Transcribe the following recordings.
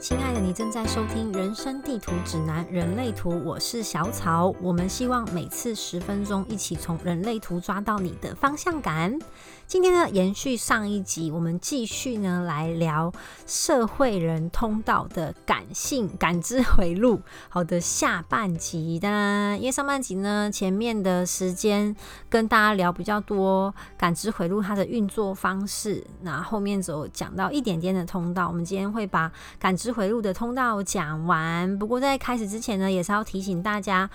亲爱的，你正在收听《人生地图指南：人类图》，我是小草。我们希望每次十分钟，一起从人类图抓到你的方向感。今天呢，延续上一集，我们继续呢来聊社会人通道的感性感知回路。好的，下半集的，因为上半集呢前面的时间跟大家聊比较多感知回路它的运作方式，那后面只有讲到一点点的通道，我们今天会把感知。回路的通道讲完，不过在开始之前呢，也是要提醒大家，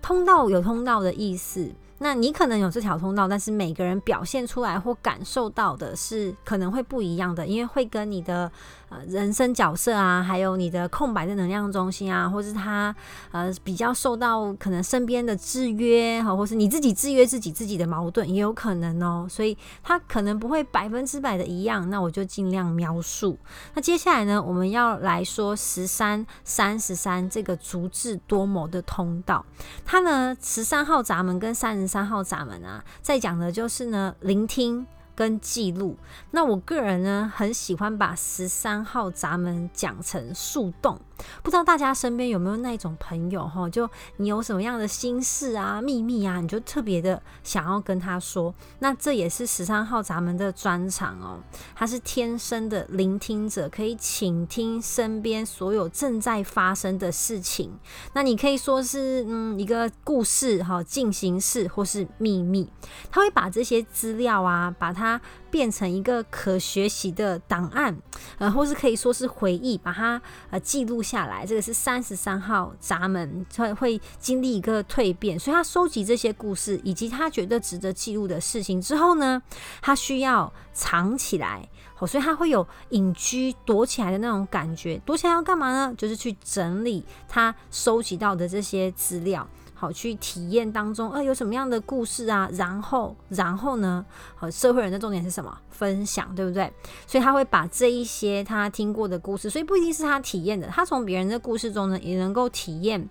通道有通道的意思。那你可能有这条通道，但是每个人表现出来或感受到的是可能会不一样的，因为会跟你的。呃，人生角色啊，还有你的空白的能量中心啊，或是他呃比较受到可能身边的制约哈，或是你自己制约自己自己的矛盾也有可能哦，所以他可能不会百分之百的一样，那我就尽量描述。那接下来呢，我们要来说十三三十三这个足智多谋的通道，它呢十三号闸门跟三十三号闸门啊，在讲的就是呢聆听。跟记录，那我个人呢，很喜欢把十三号闸门讲成树洞。不知道大家身边有没有那种朋友哈？就你有什么样的心事啊、秘密啊，你就特别的想要跟他说。那这也是十三号咱们的专场哦。他是天生的聆听者，可以倾听身边所有正在发生的事情。那你可以说是嗯一个故事哈进行式，或是秘密。他会把这些资料啊，把它。变成一个可学习的档案，呃，或是可以说是回忆，把它呃记录下来。这个是三十三号闸门，会会经历一个蜕变，所以他收集这些故事以及他觉得值得记录的事情之后呢，他需要藏起来，好，所以他会有隐居躲起来的那种感觉。躲起来要干嘛呢？就是去整理他收集到的这些资料。好，去体验当中，呃，有什么样的故事啊？然后，然后呢？好，社会人的重点是什么？分享，对不对？所以他会把这一些他听过的故事，所以不一定是他体验的，他从别人的故事中呢，也能够体验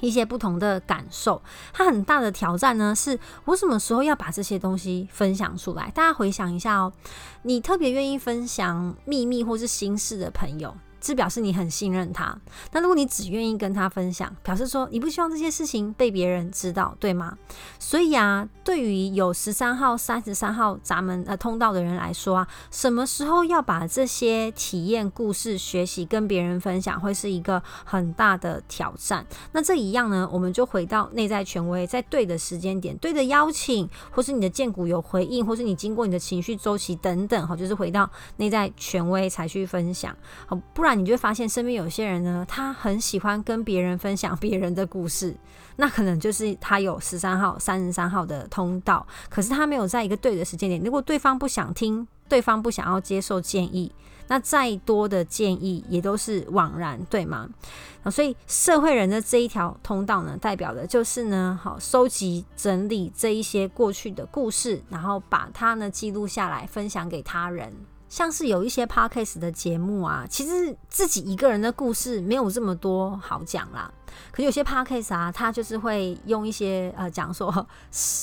一些不同的感受。他很大的挑战呢，是我什么时候要把这些东西分享出来？大家回想一下哦，你特别愿意分享秘密或是心事的朋友。是表示你很信任他。那如果你只愿意跟他分享，表示说你不希望这些事情被别人知道，对吗？所以啊，对于有十三号、三十三号闸门呃通道的人来说啊，什么时候要把这些体验、故事、学习跟别人分享，会是一个很大的挑战。那这一样呢，我们就回到内在权威，在对的时间点、对的邀请，或是你的荐股有回应，或是你经过你的情绪周期等等，好，就是回到内在权威才去分享，好，不然。你就会发现身边有些人呢，他很喜欢跟别人分享别人的故事，那可能就是他有十三号、三十三号的通道，可是他没有在一个对的时间点。如果对方不想听，对方不想要接受建议，那再多的建议也都是枉然，对吗？所以社会人的这一条通道呢，代表的就是呢，好收集整理这一些过去的故事，然后把它呢记录下来，分享给他人。像是有一些 podcast 的节目啊，其实自己一个人的故事没有这么多好讲啦。可有些 podcast 啊，他就是会用一些呃讲说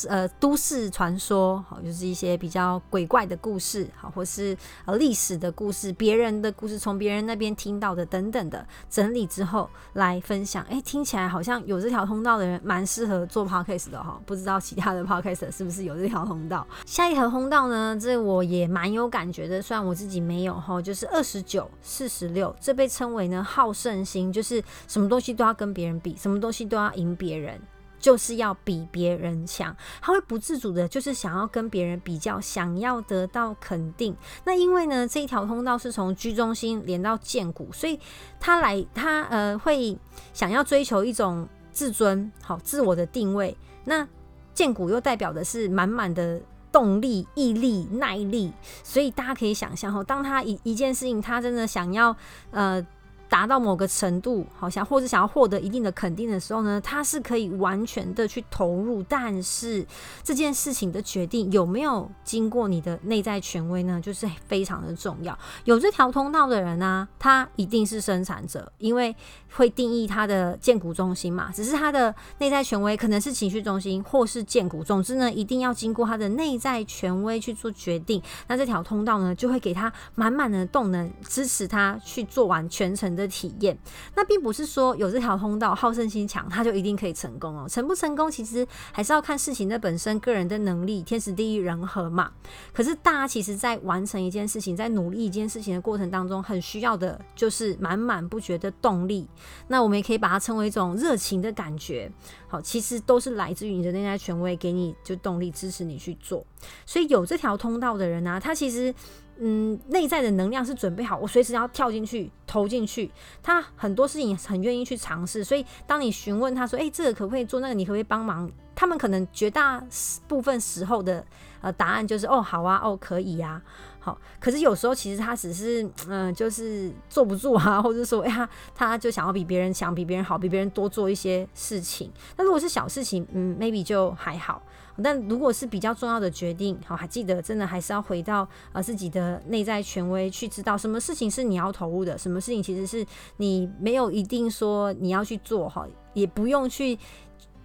呃都市传说，好就是一些比较鬼怪的故事，好或是呃历史的故事，别人的故事，从别人那边听到的等等的整理之后来分享。哎，听起来好像有这条通道的人蛮适合做 podcast 的哈。不知道其他的 podcast 是不是有这条通道？下一条通道呢，这我也蛮有感觉的，虽然我自己没有哈，就是二十九四十六，这被称为呢好胜心，就是什么东西都要跟别。别人比什么东西都要赢别人，就是要比别人强。他会不自主的，就是想要跟别人比较，想要得到肯定。那因为呢，这一条通道是从居中心连到剑骨，所以他来他呃会想要追求一种自尊，好自我的定位。那剑骨又代表的是满满的动力、毅力、耐力。所以大家可以想象，哈，当他一一件事情，他真的想要呃。达到某个程度，好像或者想要获得一定的肯定的时候呢，他是可以完全的去投入。但是这件事情的决定有没有经过你的内在权威呢？就是非常的重要。有这条通道的人呢，他一定是生产者，因为会定义他的建股中心嘛。只是他的内在权威可能是情绪中心，或是建股。总之呢，一定要经过他的内在权威去做决定。那这条通道呢，就会给他满满的动能，支持他去做完全程的。的体验。那并不是说有这条通道，好胜心强，他就一定可以成功哦。成不成功，其实还是要看事情的本身，个人的能力，天时地利人和嘛。可是大家其实在完成一件事情，在努力一件事情的过程当中，很需要的就是满满不绝的动力。那我们也可以把它称为一种热情的感觉。好，其实都是来自于你的内在权威给你就动力，支持你去做。所以有这条通道的人呢，他其实。嗯，内在的能量是准备好，我随时要跳进去、投进去。他很多事情很愿意去尝试，所以当你询问他说：“哎，这个可不可以做？那个你可不可以帮忙？”他们可能绝大部分时候的呃答案就是：“哦，好啊，哦，可以呀。”好，可是有时候其实他只是嗯，就是坐不住啊，或者说哎呀，他就想要比别人强、比别人好、比别人多做一些事情。那如果是小事情，嗯，maybe 就还好。但如果是比较重要的决定，好，还记得真的还是要回到呃自己的内在权威去知道什么事情是你要投入的，什么事情其实是你没有一定说你要去做哈，也不用去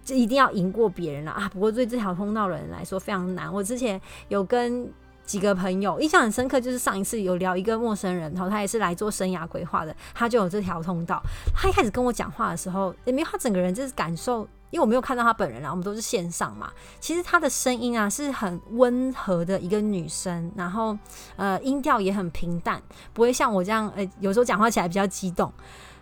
一定要赢过别人了啊。不过对这条通道的人来说非常难。我之前有跟几个朋友印象很深刻，就是上一次有聊一个陌生人，然后他也是来做生涯规划的，他就有这条通道。他一开始跟我讲话的时候，也没有他整个人就是感受。因为我没有看到她本人啦，我们都是线上嘛。其实她的声音啊是很温和的一个女生，然后呃音调也很平淡，不会像我这样，呃有时候讲话起来比较激动。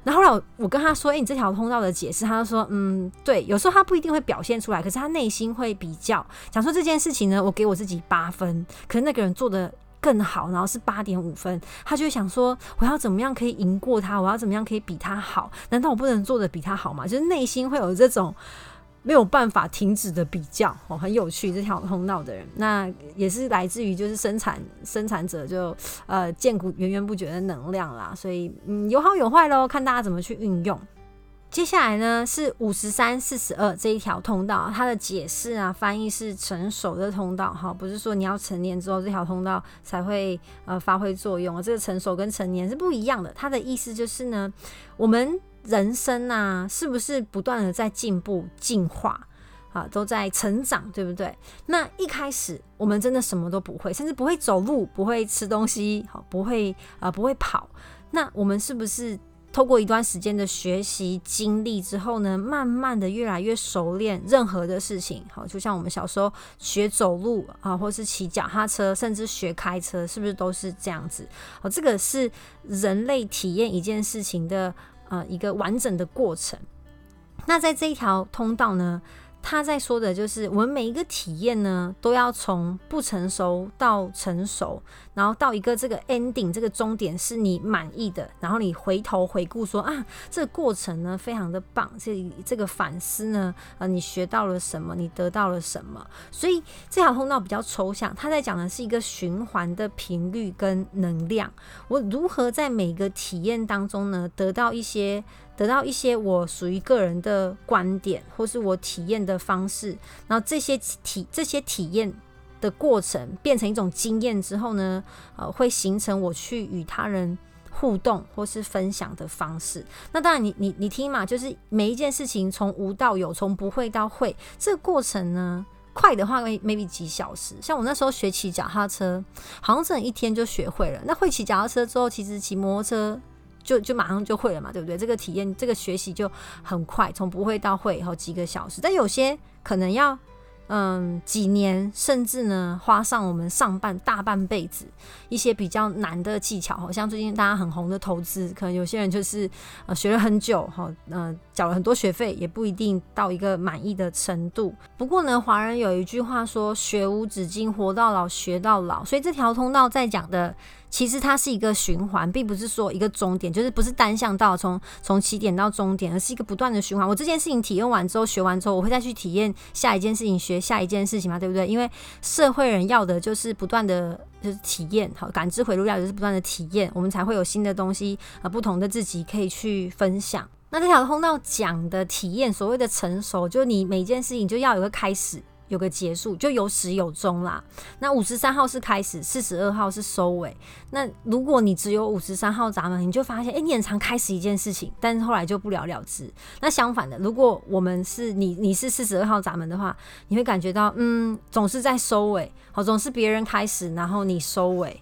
然后来我跟她说：“哎，你这条通道的解释。”她就说：“嗯，对，有时候她不一定会表现出来，可是她内心会比较讲说这件事情呢，我给我自己八分，可是那个人做的。”更好，然后是八点五分，他就想说，我要怎么样可以赢过他？我要怎么样可以比他好？难道我不能做的比他好吗？就是内心会有这种没有办法停止的比较哦，很有趣。这条通道的人，那也是来自于就是生产生产者就呃见古源源不绝的能量啦，所以嗯有好有坏喽，看大家怎么去运用。接下来呢是五十三、四十二这一条通道，它的解释啊翻译是成熟的通道哈，不是说你要成年之后这条通道才会呃发挥作用，这个成熟跟成年是不一样的。它的意思就是呢，我们人生啊是不是不断的在进步、进化啊，都在成长，对不对？那一开始我们真的什么都不会，甚至不会走路、不会吃东西，好，不会啊，不会跑，那我们是不是？透过一段时间的学习经历之后呢，慢慢的越来越熟练任何的事情。好，就像我们小时候学走路啊，或是骑脚踏车，甚至学开车，是不是都是这样子？好，这个是人类体验一件事情的呃一个完整的过程。那在这一条通道呢？他在说的就是，我们每一个体验呢，都要从不成熟到成熟，然后到一个这个 ending，这个终点是你满意的，然后你回头回顾说啊，这个过程呢非常的棒，这这个反思呢，呃，你学到了什么，你得到了什么？所以这条通道比较抽象，他在讲的是一个循环的频率跟能量，我如何在每个体验当中呢，得到一些。得到一些我属于个人的观点，或是我体验的方式，然后这些体这些体验的过程变成一种经验之后呢，呃，会形成我去与他人互动或是分享的方式。那当然，你你你听嘛，就是每一件事情从无到有，从不会到会，这个过程呢，快的话 maybe 几小时。像我那时候学骑脚踏车，好像整一天就学会了。那会骑脚踏车之后，其实骑摩托车。就就马上就会了嘛，对不对？这个体验，这个学习就很快，从不会到会，后几个小时。但有些可能要。嗯，几年甚至呢，花上我们上半大半辈子一些比较难的技巧，好像最近大家很红的投资，可能有些人就是呃学了很久，哈，嗯，缴了很多学费，也不一定到一个满意的程度。不过呢，华人有一句话说“学无止境，活到老学到老”，所以这条通道在讲的，其实它是一个循环，并不是说一个终点，就是不是单向道，从从起点到终点，而是一个不断的循环。我这件事情体验完之后，学完之后，我会再去体验下一件事情学。下一件事情嘛，对不对？因为社会人要的就是不断的，就是体验，好感知回路要的是不断的体验，我们才会有新的东西，呃，不同的自己可以去分享。那这条通道讲的体验，所谓的成熟，就是你每件事情就要有个开始。有个结束，就有始有终啦。那五十三号是开始，四十二号是收尾。那如果你只有五十三号闸门，你就发现，哎，你很常开始一件事情，但是后来就不了了之。那相反的，如果我们是你，你是四十二号闸门的话，你会感觉到，嗯，总是在收尾，好，总是别人开始，然后你收尾，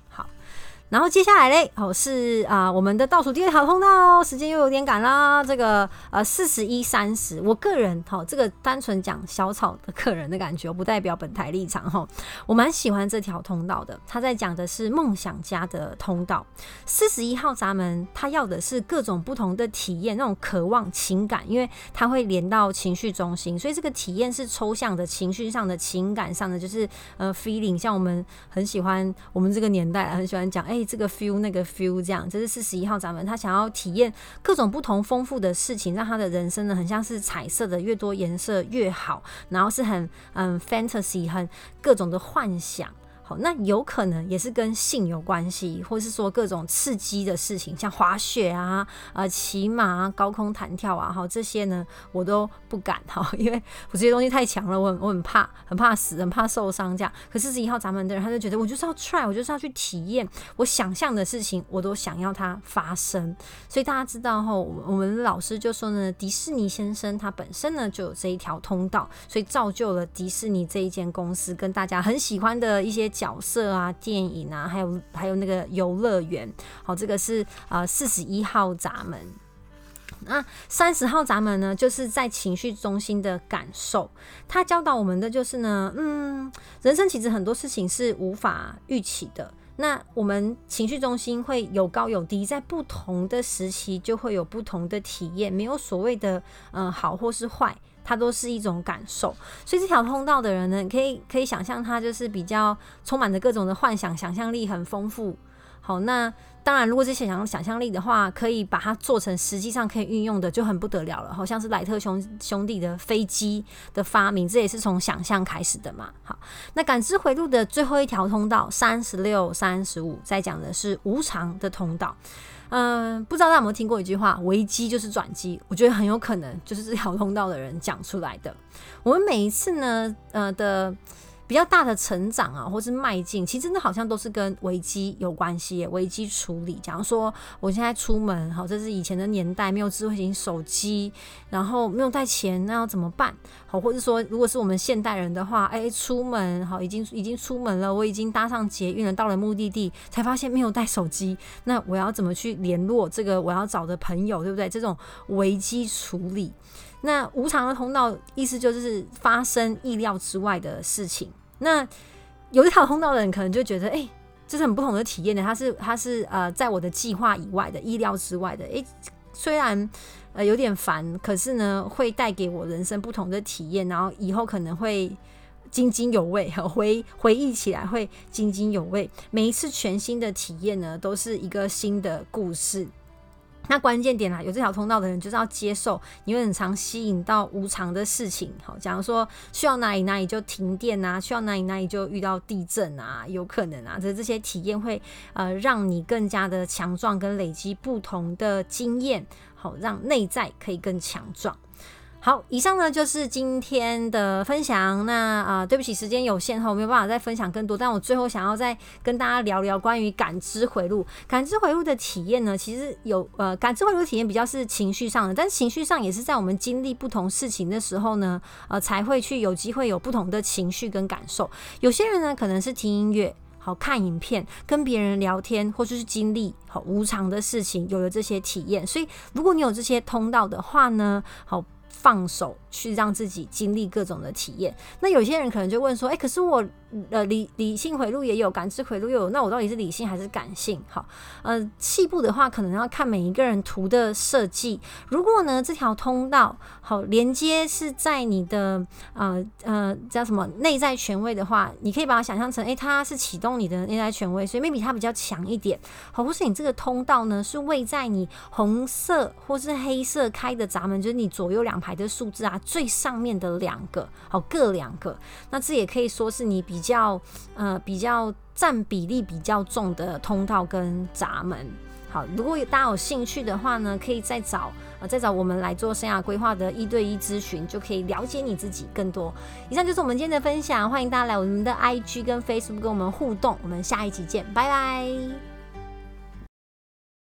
然后接下来嘞，哦是啊，我们的倒数第二条通道，时间又有点赶啦。这个呃四十一三十，我个人哈，这个单纯讲小草的个人的感觉，不代表本台立场哈。我蛮喜欢这条通道的，他在讲的是梦想家的通道。四十一号闸门，他要的是各种不同的体验，那种渴望情感，因为它会连到情绪中心，所以这个体验是抽象的、情绪上的、情感上的，就是呃 feeling。像我们很喜欢，我们这个年代很喜欢讲，哎。这个 feel 那个 feel 这样，这是四十一号掌门，他想要体验各种不同丰富的事情，让他的人生呢很像是彩色的，越多颜色越好，然后是很嗯 fantasy 很各种的幻想。好，那有可能也是跟性有关系，或是说各种刺激的事情，像滑雪啊、呃骑马、高空弹跳啊，哈这些呢我都不敢哈，因为我这些东西太强了，我很我很怕，很怕死，很怕受伤这样。可是十一号闸门的人，他就觉得我就是要 try，我就是要去体验，我想象的事情我都想要它发生。所以大家知道哈，我们老师就说呢，迪士尼先生他本身呢就有这一条通道，所以造就了迪士尼这一间公司跟大家很喜欢的一些。角色啊，电影啊，还有还有那个游乐园，好，这个是呃四十一号闸门。那三十号闸门呢，就是在情绪中心的感受。他教导我们的就是呢，嗯，人生其实很多事情是无法预期的。那我们情绪中心会有高有低，在不同的时期就会有不同的体验，没有所谓的嗯好或是坏。它都是一种感受，所以这条通道的人呢，可以可以想象他就是比较充满着各种的幻想，想象力很丰富。好，那当然，如果是想象想象力的话，可以把它做成实际上可以运用的，就很不得了了。好像是莱特兄兄弟的飞机的发明，这也是从想象开始的嘛。好，那感知回路的最后一条通道三十六、三十五，在讲的是无常的通道。嗯，不知道大家有没有听过一句话，危机就是转机。我觉得很有可能就是这条通道的人讲出来的。我们每一次呢，呃的。比较大的成长啊，或是迈进，其实真的好像都是跟危机有关系。危机处理，假如说我现在出门，好，这是以前的年代，没有智慧型手机，然后没有带钱，那要怎么办？好，或者说，如果是我们现代人的话，哎，出门好，已经已经出门了，我已经搭上捷运了，到了目的地，才发现没有带手机，那我要怎么去联络这个我要找的朋友，对不对？这种危机处理。那无常的通道，意思就是发生意料之外的事情。那有一条通道的人，可能就觉得，哎，这是很不同的体验的。它是，它是呃，在我的计划以外的，意料之外的。哎，虽然呃有点烦，可是呢，会带给我人生不同的体验，然后以后可能会津津有味，回回忆起来会津津有味。每一次全新的体验呢，都是一个新的故事。那关键点啦，有这条通道的人就是要接受，你会很常吸引到无常的事情。好，假如说需要哪里哪里就停电啊，需要哪里哪里就遇到地震啊，有可能啊，这这些体验会呃让你更加的强壮，跟累积不同的经验，好让内在可以更强壮。好，以上呢就是今天的分享。那啊，对不起，时间有限哈，我没有办法再分享更多。但我最后想要再跟大家聊聊关于感知回路。感知回路的体验呢，其实有呃，感知回路体验比较是情绪上的，但是情绪上也是在我们经历不同事情的时候呢，呃，才会去有机会有不同的情绪跟感受。有些人呢，可能是听音乐、好看影片、跟别人聊天，或者是经历好无常的事情，有了这些体验。所以，如果你有这些通道的话呢，好。放手去让自己经历各种的体验。那有些人可能就问说：“哎，可是我呃理理性回路也有，感知回路又有，那我到底是理性还是感性？”好，呃，细部的话可能要看每一个人图的设计。如果呢这条通道好连接是在你的呃呃叫什么内在权威的话，你可以把它想象成：哎，它是启动你的内在权威，所以 maybe 它比较强一点。好，或是你这个通道呢是位在你红色或是黑色开的闸门，就是你左右两牌。的数字啊，最上面的两个，好各两个，那这也可以说是你比较呃比较占比例比较重的通道跟闸门。好，如果有大家有兴趣的话呢，可以再找呃再找我们来做生涯规划的一对一咨询，就可以了解你自己更多。以上就是我们今天的分享，欢迎大家来我们的 IG 跟 Facebook 跟我们互动，我们下一集见，拜拜。